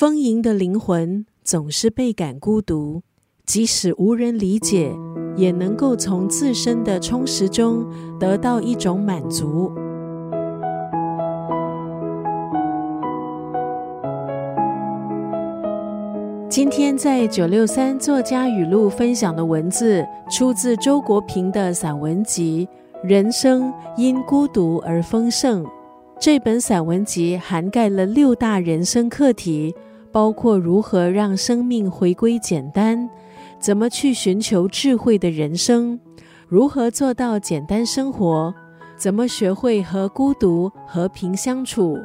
丰盈的灵魂总是倍感孤独，即使无人理解，也能够从自身的充实中得到一种满足。今天在九六三作家语录分享的文字，出自周国平的散文集《人生因孤独而丰盛》。这本散文集涵盖了六大人生课题，包括如何让生命回归简单，怎么去寻求智慧的人生，如何做到简单生活，怎么学会和孤独和平相处。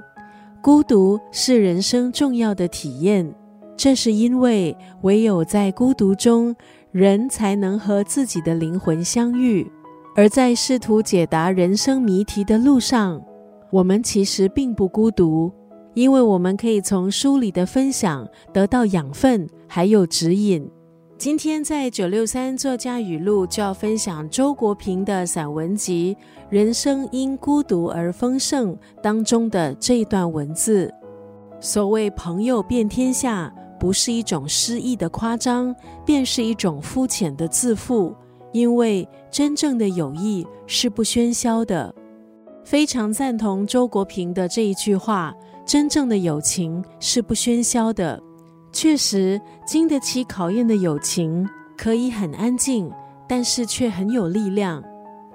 孤独是人生重要的体验。这是因为，唯有在孤独中，人才能和自己的灵魂相遇。而在试图解答人生谜题的路上，我们其实并不孤独，因为我们可以从书里的分享得到养分，还有指引。今天在九六三作家语录就要分享周国平的散文集《人生因孤独而丰盛》当中的这一段文字：所谓朋友遍天下。不是一种诗意的夸张，便是一种肤浅的自负。因为真正的友谊是不喧嚣的。非常赞同周国平的这一句话：真正的友情是不喧嚣的。确实，经得起考验的友情可以很安静，但是却很有力量。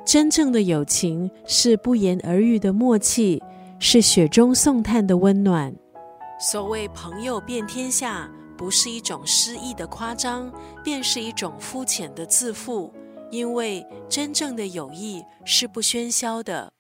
真正的友情是不言而喻的默契，是雪中送炭的温暖。所谓朋友遍天下。不是一种诗意的夸张，便是一种肤浅的自负。因为真正的友谊是不喧嚣的。